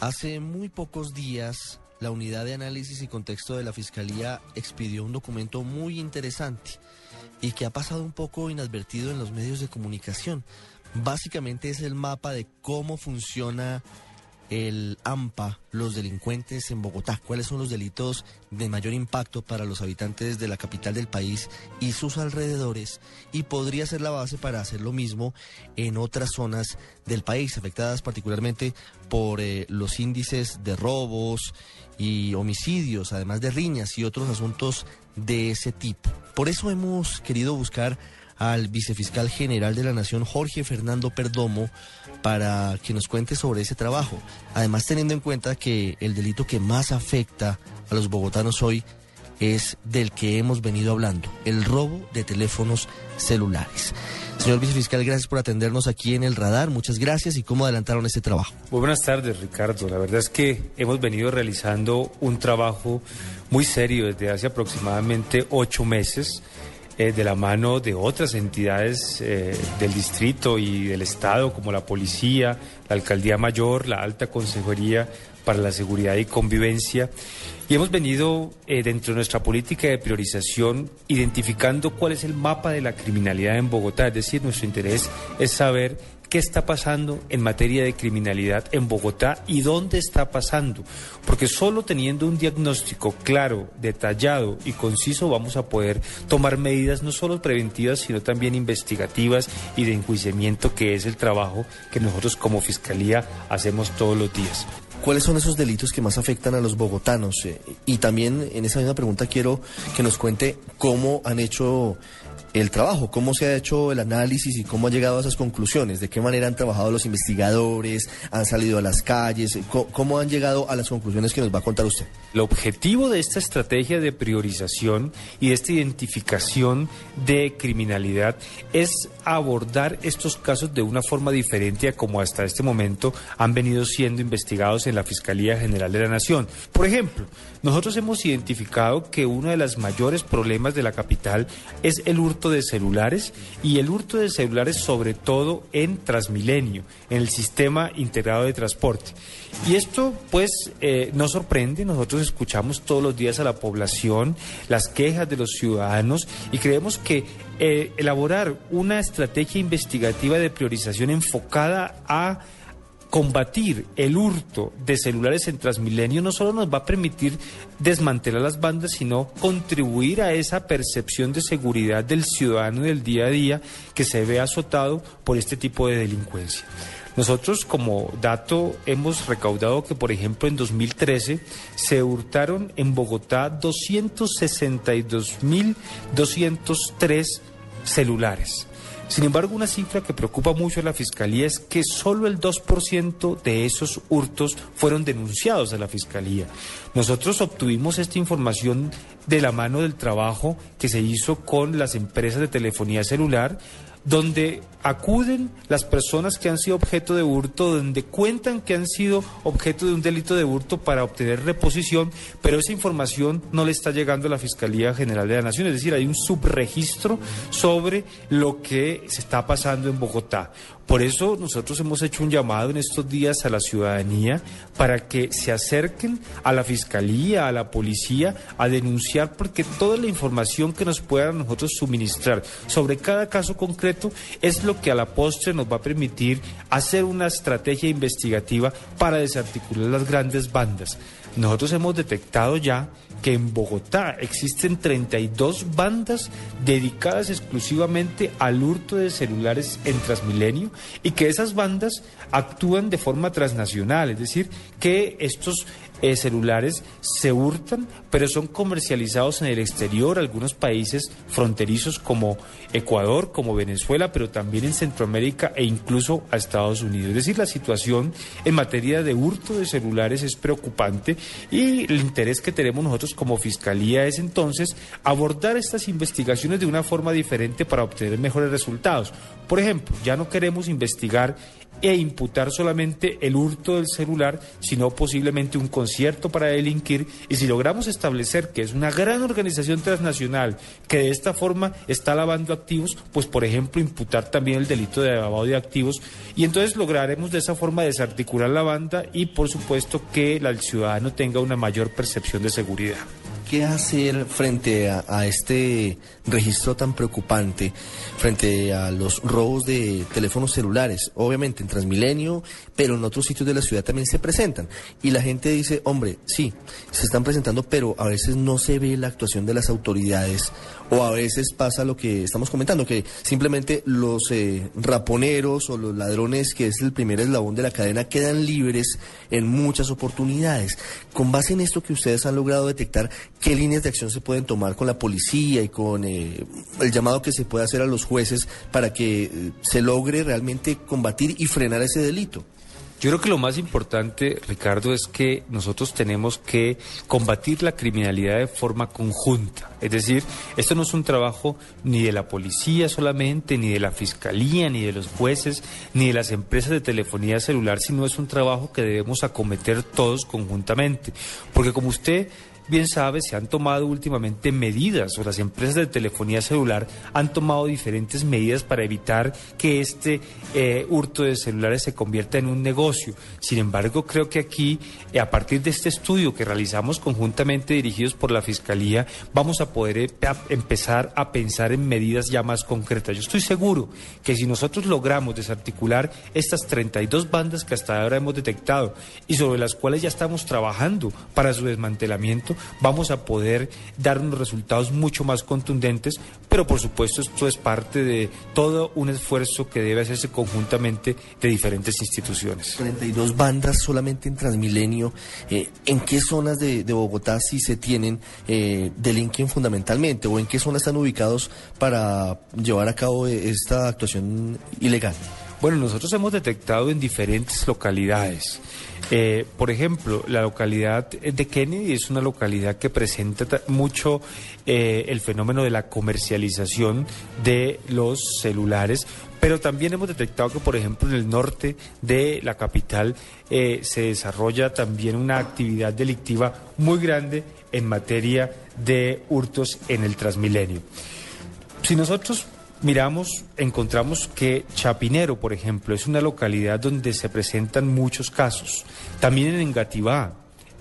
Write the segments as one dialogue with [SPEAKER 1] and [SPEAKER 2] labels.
[SPEAKER 1] Hace muy pocos días, la unidad de análisis y contexto de la Fiscalía expidió un documento muy interesante y que ha pasado un poco inadvertido en los medios de comunicación. Básicamente es el mapa de cómo funciona el AMPA, los delincuentes en Bogotá, cuáles son los delitos de mayor impacto para los habitantes de la capital del país y sus alrededores, y podría ser la base para hacer lo mismo en otras zonas del país, afectadas particularmente por eh, los índices de robos y homicidios, además de riñas y otros asuntos de ese tipo. Por eso hemos querido buscar al vicefiscal general de la Nación, Jorge Fernando Perdomo, para que nos cuente sobre ese trabajo. Además, teniendo en cuenta que el delito que más afecta a los bogotanos hoy es del que hemos venido hablando, el robo de teléfonos celulares. Señor vicefiscal, gracias por atendernos aquí en el radar. Muchas gracias y cómo adelantaron este trabajo.
[SPEAKER 2] Muy buenas tardes, Ricardo. La verdad es que hemos venido realizando un trabajo muy serio desde hace aproximadamente ocho meses eh, de la mano de otras entidades eh, del distrito y del Estado, como la Policía, la Alcaldía Mayor, la Alta Consejería para la Seguridad y Convivencia. Y hemos venido, eh, dentro de nuestra política de priorización, identificando cuál es el mapa de la criminalidad en Bogotá. Es decir, nuestro interés es saber qué está pasando en materia de criminalidad en Bogotá y dónde está pasando. Porque solo teniendo un diagnóstico claro, detallado y conciso vamos a poder tomar medidas no solo preventivas, sino también investigativas y de enjuiciamiento, que es el trabajo que nosotros como Fiscalía hacemos todos los días.
[SPEAKER 1] ¿Cuáles son esos delitos que más afectan a los bogotanos? Eh, y también en esa misma pregunta quiero que nos cuente cómo han hecho el trabajo, cómo se ha hecho el análisis y cómo ha llegado a esas conclusiones, de qué manera han trabajado los investigadores, han salido a las calles, cómo, han llegado a las conclusiones que nos va a contar usted.
[SPEAKER 2] El objetivo de esta estrategia de priorización y de esta identificación de criminalidad es abordar estos casos de una forma diferente a como hasta este momento han venido siendo investigados en la Fiscalía General de la Nación. Por ejemplo, nosotros hemos identificado que uno de los mayores problemas de la capital es el hurto de celulares y el hurto de celulares sobre todo en Transmilenio, en el sistema integrado de transporte. Y esto pues eh, no sorprende, nosotros escuchamos todos los días a la población las quejas de los ciudadanos y creemos que eh, elaborar una estrategia investigativa de priorización enfocada a combatir el hurto de celulares en Transmilenio no solo nos va a permitir desmantelar las bandas, sino contribuir a esa percepción de seguridad del ciudadano del día a día que se ve azotado por este tipo de delincuencia. Nosotros como dato hemos recaudado que, por ejemplo, en 2013 se hurtaron en Bogotá 262.203 celulares. Sin embargo, una cifra que preocupa mucho a la Fiscalía es que solo el 2% de esos hurtos fueron denunciados a la Fiscalía. Nosotros obtuvimos esta información de la mano del trabajo que se hizo con las empresas de telefonía celular donde acuden las personas que han sido objeto de hurto, donde cuentan que han sido objeto de un delito de hurto para obtener reposición, pero esa información no le está llegando a la Fiscalía General de la Nación, es decir, hay un subregistro sobre lo que se está pasando en Bogotá. Por eso nosotros hemos hecho un llamado en estos días a la ciudadanía para que se acerquen a la Fiscalía, a la policía, a denunciar, porque toda la información que nos puedan nosotros suministrar sobre cada caso concreto es lo que a la postre nos va a permitir hacer una estrategia investigativa para desarticular las grandes bandas. Nosotros hemos detectado ya que en Bogotá existen 32 bandas dedicadas exclusivamente al hurto de celulares en Transmilenio y que esas bandas actúan de forma transnacional, es decir, que estos eh, celulares se hurtan, pero son comercializados en el exterior, algunos países fronterizos como Ecuador, como Venezuela, pero también en Centroamérica e incluso a Estados Unidos. Es decir, la situación en materia de hurto de celulares es preocupante y el interés que tenemos nosotros como Fiscalía es entonces abordar estas investigaciones de una forma diferente para obtener mejores resultados. Por ejemplo, ya no queremos investigar e imputar solamente el hurto del celular, sino posiblemente un concierto para delinquir. Y si logramos establecer que es una gran organización transnacional que de esta forma está lavando activos, pues por ejemplo imputar también el delito de lavado de activos y entonces lograremos de esa forma desarticular la banda y por supuesto que el ciudadano tenga una mayor percepción de seguridad.
[SPEAKER 1] ¿Qué hacer frente a, este registro tan preocupante, frente a los robos de teléfonos celulares? Obviamente en Transmilenio, pero en otros sitios de la ciudad también se presentan. Y la gente dice, hombre, sí, se están presentando, pero a veces no se ve la actuación de las autoridades o a veces pasa lo que estamos comentando, que simplemente los eh, raponeros o los ladrones, que es el primer eslabón de la cadena, quedan libres en muchas oportunidades. Con base en esto que ustedes han logrado detectar, ¿qué líneas de acción se pueden tomar con la policía y con eh, el llamado que se puede hacer a los jueces para que eh, se logre realmente combatir y frenar ese delito?
[SPEAKER 2] Yo creo que lo más importante, Ricardo, es que nosotros tenemos que combatir la criminalidad de forma conjunta. Es decir, esto no es un trabajo ni de la policía solamente, ni de la fiscalía, ni de los jueces, ni de las empresas de telefonía celular, sino es un trabajo que debemos acometer todos conjuntamente. Porque como usted bien sabe, se han tomado últimamente medidas, o las empresas de telefonía celular han tomado diferentes medidas para evitar que este eh, hurto de celulares se convierta en un negocio. Sin embargo, creo que aquí, eh, a partir de este estudio que realizamos conjuntamente dirigidos por la Fiscalía, vamos a poder eh, empezar a pensar en medidas ya más concretas. Yo estoy seguro que si nosotros logramos desarticular estas 32 bandas que hasta ahora hemos detectado y sobre las cuales ya estamos trabajando para su desmantelamiento, vamos a poder dar unos resultados mucho más contundentes, pero por supuesto esto es parte de todo un esfuerzo que debe hacerse conjuntamente de diferentes instituciones.
[SPEAKER 1] 32 bandas solamente en Transmilenio. Eh, ¿En qué zonas de, Bogotá sí se tienen eh, delinquen fundamentalmente o en qué zonas están ubicados para llevar a cabo esta actuación ilegal?
[SPEAKER 2] Bueno, nosotros hemos detectado en diferentes localidades. Eh, por ejemplo, la localidad de Kennedy es una localidad que presenta mucho eh, el fenómeno de la comercialización de los celulares, pero también hemos detectado que, por ejemplo, en el norte de la capital eh, se desarrolla también una actividad delictiva muy grande en materia de hurtos en el Transmilenio. Si nosotros miramos, encontramos que Chapinero, por ejemplo, es una localidad donde se presentan muchos casos. También en Engativá,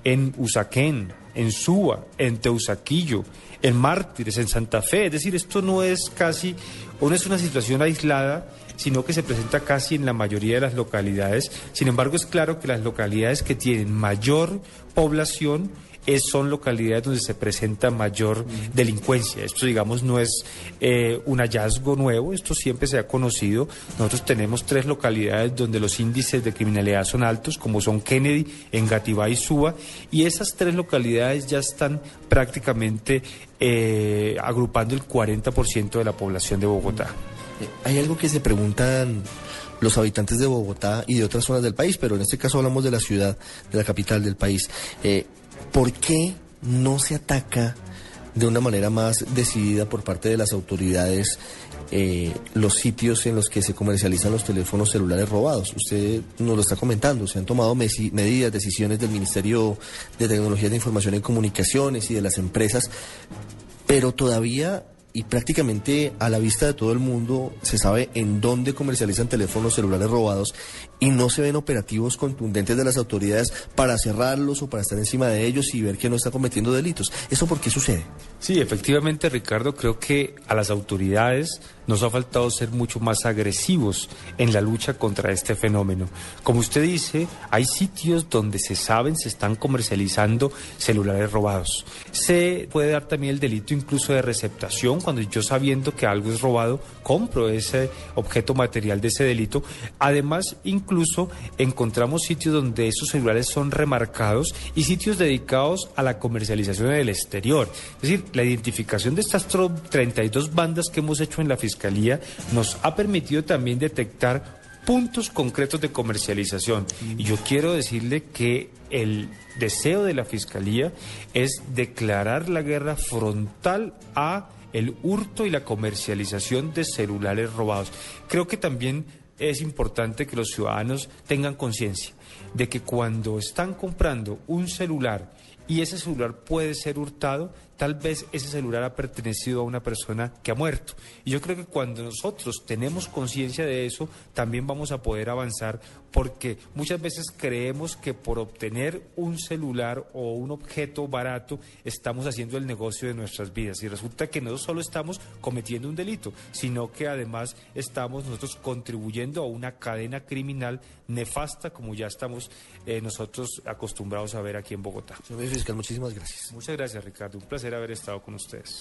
[SPEAKER 2] en Usaquén, en Suba, en Teusaquillo, en Mártires, en Santa Fe. Es decir, esto no es casi, o no es una situación aislada, sino que se presenta casi en la mayoría de las localidades. Sin embargo, es claro que las localidades que tienen mayor población son localidades donde se presenta mayor delincuencia. Esto, digamos, no es eh, un hallazgo nuevo, esto siempre se ha conocido. Nosotros tenemos tres localidades donde los índices de criminalidad son altos, como son Kennedy, Engativá y Suba, y esas tres localidades ya están prácticamente eh, agrupando el 40% de la población de Bogotá.
[SPEAKER 1] Eh, hay algo que se preguntan los habitantes de Bogotá y de otras zonas del país, pero en este caso hablamos de la ciudad, de la capital del país. ¿Por qué no se ataca de una manera más decidida por parte de las autoridades eh, los sitios en los que se comercializan los teléfonos celulares robados. Usted nos lo está comentando, se han tomado medidas, decisiones del Ministerio de Tecnología de Información y Comunicaciones y de las empresas, pero todavía y prácticamente a la vista de todo el mundo se sabe en dónde comercializan teléfonos celulares robados y no se ven operativos contundentes de las autoridades para cerrarlos o para estar encima de ellos y ver que no está cometiendo delitos. ¿Eso por qué sucede?
[SPEAKER 2] Sí, efectivamente, Ricardo, creo que a las autoridades nos ha faltado ser mucho más agresivos en la lucha contra este fenómeno. Como usted dice, hay sitios donde se saben, se están comercializando celulares robados. Se puede dar también el delito incluso de receptación, cuando yo sabiendo que algo es robado, compro ese objeto material de ese delito. Además, incluso encontramos sitios donde esos celulares son remarcados y sitios dedicados a la comercialización en el exterior. Es decir, la identificación de estas 32 bandas que hemos hecho en la Fiscalía nos ha permitido también detectar puntos concretos de comercialización. Y yo quiero decirle que el deseo de la Fiscalía es declarar la guerra frontal a el hurto y la comercialización de celulares robados. Creo que también es importante que los ciudadanos tengan conciencia de que cuando están comprando un celular y ese celular puede ser hurtado, tal vez ese celular ha pertenecido a una persona que ha muerto. Y yo creo que cuando nosotros tenemos conciencia de eso, también vamos a poder avanzar porque muchas veces creemos que por obtener un celular o un objeto barato estamos haciendo el negocio de nuestras vidas. Y resulta que no solo estamos cometiendo un delito, sino que además estamos nosotros contribuyendo a una cadena criminal nefasta como ya estamos eh, nosotros acostumbrados a ver aquí en Bogotá.
[SPEAKER 1] Señor fiscal, muchísimas gracias.
[SPEAKER 2] Muchas gracias, Ricardo. Un haber estado con ustedes.